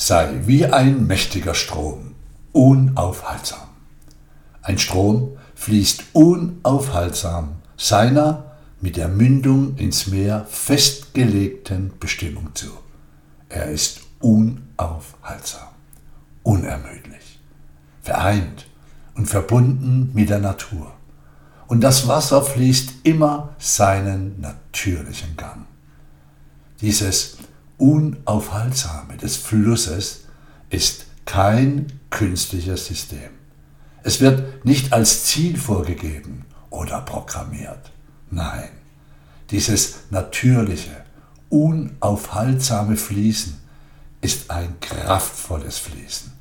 sei wie ein mächtiger Strom, unaufhaltsam. Ein Strom fließt unaufhaltsam seiner mit der Mündung ins Meer festgelegten Bestimmung zu. Er ist unaufhaltsam, unermüdlich, vereint und verbunden mit der Natur. Und das Wasser fließt immer seinen natürlichen Gang. Dieses Unaufhaltsame des Flusses ist kein künstliches System. Es wird nicht als Ziel vorgegeben oder programmiert. Nein, dieses natürliche, unaufhaltsame Fließen ist ein kraftvolles Fließen.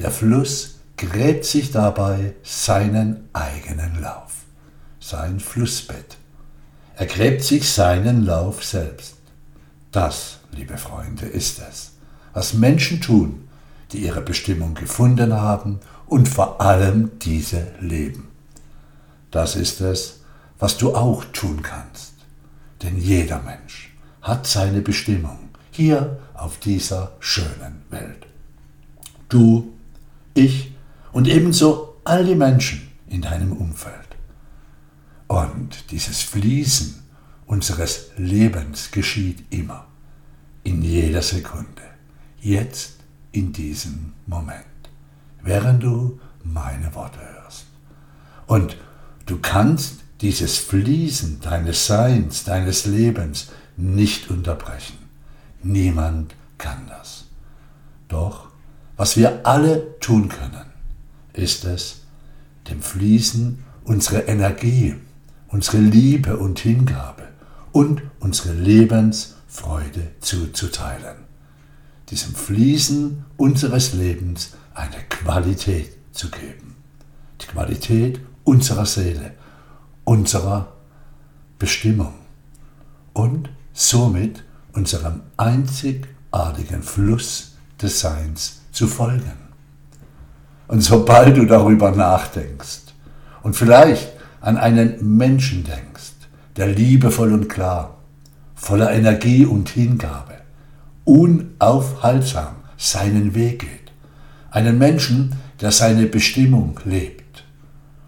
Der Fluss gräbt sich dabei seinen eigenen Lauf, sein Flussbett. Er gräbt sich seinen Lauf selbst. Das, liebe Freunde, ist es, was Menschen tun, die ihre Bestimmung gefunden haben und vor allem diese leben. Das ist es, was du auch tun kannst. Denn jeder Mensch hat seine Bestimmung hier auf dieser schönen Welt. Du, ich und ebenso all die Menschen in deinem Umfeld. Und dieses Fließen unseres Lebens geschieht immer, in jeder Sekunde, jetzt in diesem Moment während du meine Worte hörst. Und du kannst dieses Fließen deines Seins, deines Lebens nicht unterbrechen. Niemand kann das. Doch, was wir alle tun können, ist es, dem Fließen unsere Energie, unsere Liebe und Hingabe und unsere Lebensfreude zuzuteilen. Diesem Fließen unseres Lebens eine Qualität zu geben. Die Qualität unserer Seele, unserer Bestimmung und somit unserem einzigartigen Fluss des Seins zu folgen. Und sobald du darüber nachdenkst und vielleicht an einen Menschen denkst, der liebevoll und klar, voller Energie und Hingabe, unaufhaltsam seinen Weg geht, einen Menschen, der seine Bestimmung lebt.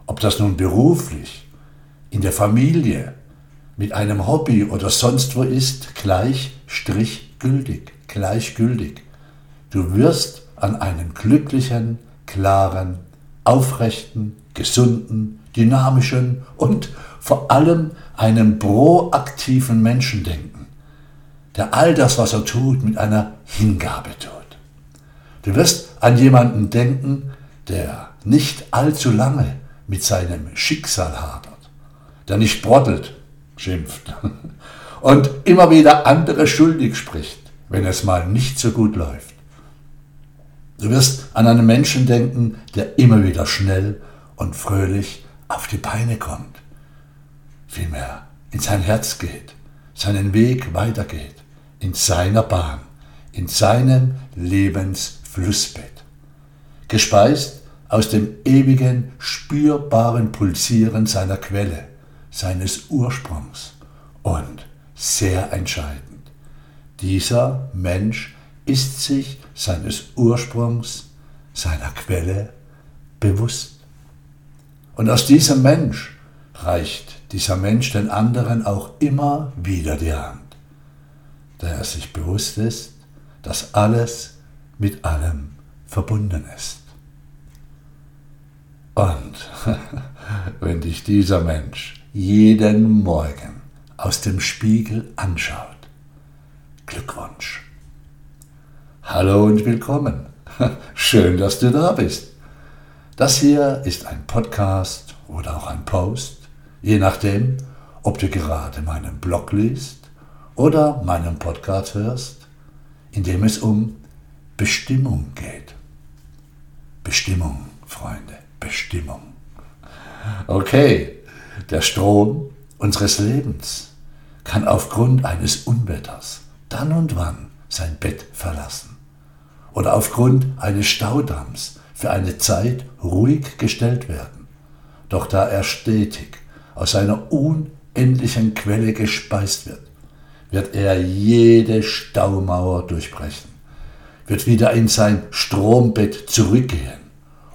Ob das nun beruflich, in der Familie, mit einem Hobby oder sonst wo ist, gleich strichgültig, gleichgültig. Du wirst an einen glücklichen, klaren, aufrechten, gesunden, dynamischen und vor allem einen proaktiven Menschen denken, der all das, was er tut, mit einer Hingabe tut. Du wirst an jemanden denken, der nicht allzu lange mit seinem Schicksal hadert, der nicht brottelt, schimpft und immer wieder andere schuldig spricht, wenn es mal nicht so gut läuft. Du wirst an einen Menschen denken, der immer wieder schnell und fröhlich auf die Beine kommt, vielmehr in sein Herz geht, seinen Weg weitergeht, in seiner Bahn, in seinem Lebens Flussbett, gespeist aus dem ewigen, spürbaren Pulsieren seiner Quelle, seines Ursprungs und sehr entscheidend. Dieser Mensch ist sich seines Ursprungs, seiner Quelle bewusst. Und aus diesem Mensch reicht dieser Mensch den anderen auch immer wieder die Hand, da er sich bewusst ist, dass alles mit allem verbunden ist. Und wenn dich dieser Mensch jeden Morgen aus dem Spiegel anschaut, Glückwunsch. Hallo und willkommen. Schön, dass du da bist. Das hier ist ein Podcast oder auch ein Post, je nachdem, ob du gerade meinen Blog liest oder meinen Podcast hörst, in dem es um Bestimmung geht. Bestimmung, Freunde, Bestimmung. Okay, der Strom unseres Lebens kann aufgrund eines Unwetters dann und wann sein Bett verlassen oder aufgrund eines Staudamms für eine Zeit ruhig gestellt werden. Doch da er stetig aus einer unendlichen Quelle gespeist wird, wird er jede Staumauer durchbrechen wird wieder in sein Strombett zurückgehen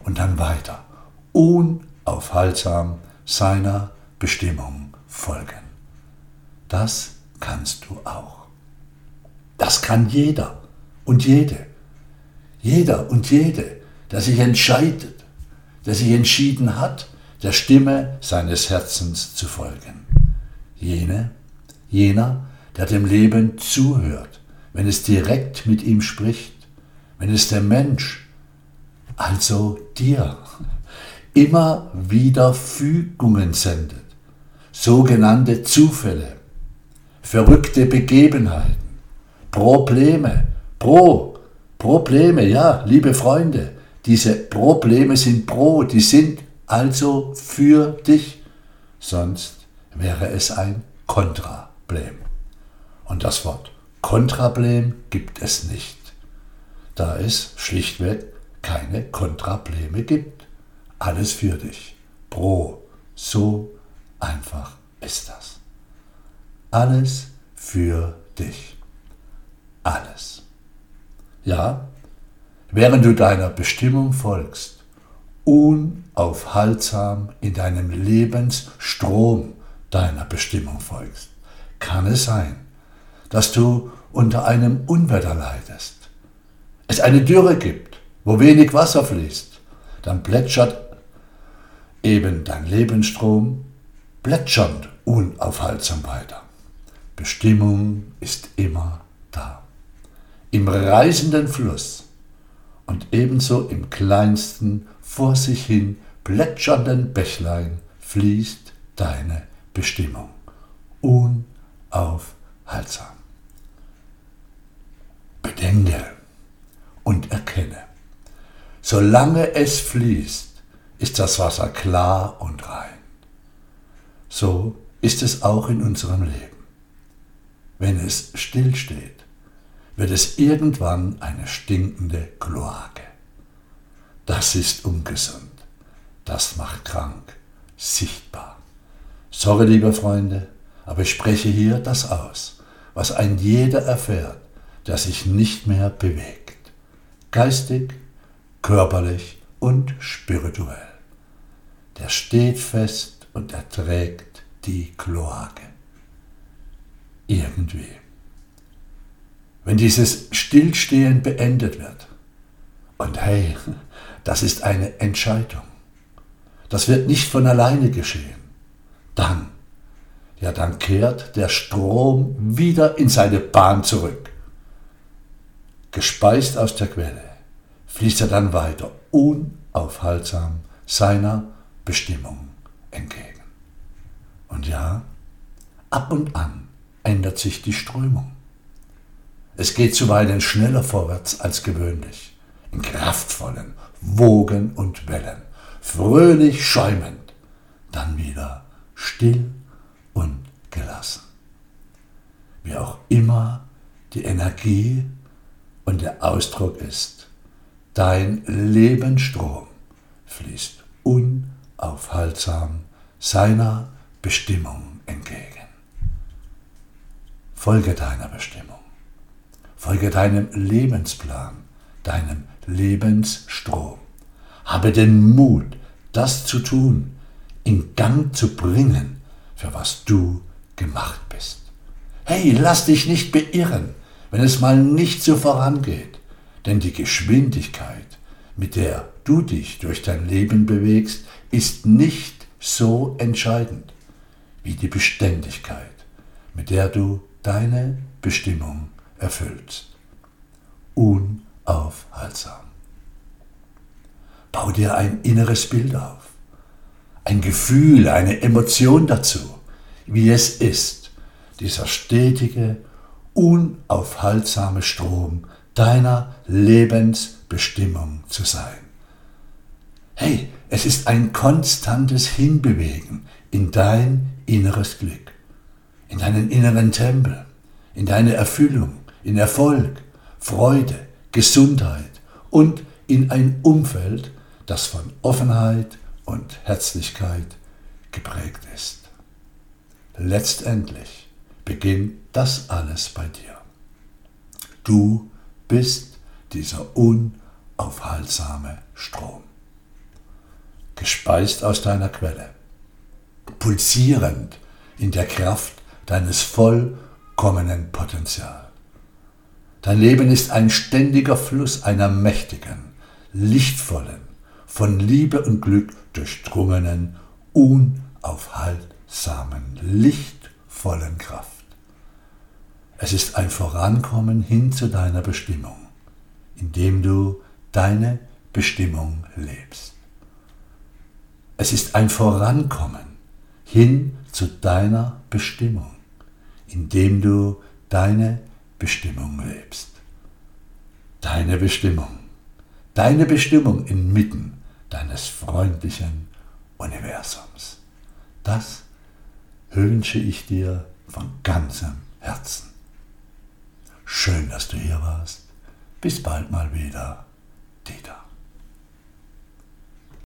und dann weiter, unaufhaltsam seiner Bestimmung folgen. Das kannst du auch. Das kann jeder und jede. Jeder und jede, der sich entscheidet, der sich entschieden hat, der Stimme seines Herzens zu folgen. Jene, jener, der dem Leben zuhört, wenn es direkt mit ihm spricht, wenn es der Mensch, also dir, immer wieder Fügungen sendet, sogenannte Zufälle, verrückte Begebenheiten, Probleme, Pro, Probleme, ja, liebe Freunde, diese Probleme sind Pro, die sind also für dich, sonst wäre es ein Kontrablem. Und das Wort Kontrablem gibt es nicht, da es schlichtweg keine Kontrableme gibt. Alles für dich. Pro. So einfach ist das. Alles für dich. Alles. Ja, während du deiner Bestimmung folgst, unaufhaltsam in deinem Lebensstrom deiner Bestimmung folgst, kann es sein, dass du unter einem Unwetter leidest, es eine Dürre gibt, wo wenig Wasser fließt, dann plätschert eben dein Lebensstrom plätschernd unaufhaltsam weiter. Bestimmung ist immer da. Im reißenden Fluss und ebenso im kleinsten vor sich hin plätschernden Bächlein fließt deine Bestimmung. Unaufhaltsam. Bedenke und erkenne. Solange es fließt, ist das Wasser klar und rein. So ist es auch in unserem Leben. Wenn es stillsteht, wird es irgendwann eine stinkende Kloake. Das ist ungesund. Das macht krank. Sichtbar. Sorry, liebe Freunde, aber ich spreche hier das aus, was ein jeder erfährt, der sich nicht mehr bewegt. Geistig, körperlich und spirituell. Der steht fest und erträgt die Kloake. Irgendwie. Wenn dieses Stillstehen beendet wird, und hey, das ist eine Entscheidung, das wird nicht von alleine geschehen, dann, ja dann kehrt der Strom wieder in seine Bahn zurück. Gespeist aus der Quelle fließt er dann weiter unaufhaltsam seiner Bestimmung entgegen. Und ja, ab und an ändert sich die Strömung. Es geht zuweilen schneller vorwärts als gewöhnlich, in kraftvollen Wogen und Wellen, fröhlich schäumend, dann wieder still und gelassen. Wie auch immer die Energie und der Ausdruck ist, dein Lebensstrom fließt unaufhaltsam seiner Bestimmung entgegen. Folge deiner Bestimmung, folge deinem Lebensplan, deinem Lebensstrom. Habe den Mut, das zu tun, in Gang zu bringen, für was du gemacht bist. Hey, lass dich nicht beirren, wenn es mal nicht so vorangeht, denn die Geschwindigkeit, mit der du dich durch dein Leben bewegst, ist nicht so entscheidend wie die Beständigkeit, mit der du deine Bestimmung erfüllst. Unaufhaltsam. Bau dir ein inneres Bild auf, ein Gefühl, eine Emotion dazu, wie es ist, dieser stetige, unaufhaltsame Strom deiner Lebensbestimmung zu sein. Hey, es ist ein konstantes Hinbewegen in dein inneres Glück, in deinen inneren Tempel, in deine Erfüllung, in Erfolg, Freude, Gesundheit und in ein Umfeld, das von Offenheit und Herzlichkeit geprägt ist. Letztendlich beginnt das alles bei dir. Du bist dieser unaufhaltsame Strom. Gespeist aus deiner Quelle, pulsierend in der Kraft deines vollkommenen Potenzials. Dein Leben ist ein ständiger Fluss einer mächtigen, lichtvollen, von Liebe und Glück durchdrungenen, unaufhaltsamen, lichtvollen Kraft. Es ist ein Vorankommen hin zu deiner Bestimmung, indem du deine Bestimmung lebst. Es ist ein Vorankommen hin zu deiner Bestimmung, indem du deine Bestimmung lebst. Deine Bestimmung. Deine Bestimmung inmitten deines freundlichen Universums. Das wünsche ich dir von ganzem Herzen. Schön, dass du hier warst. Bis bald mal wieder.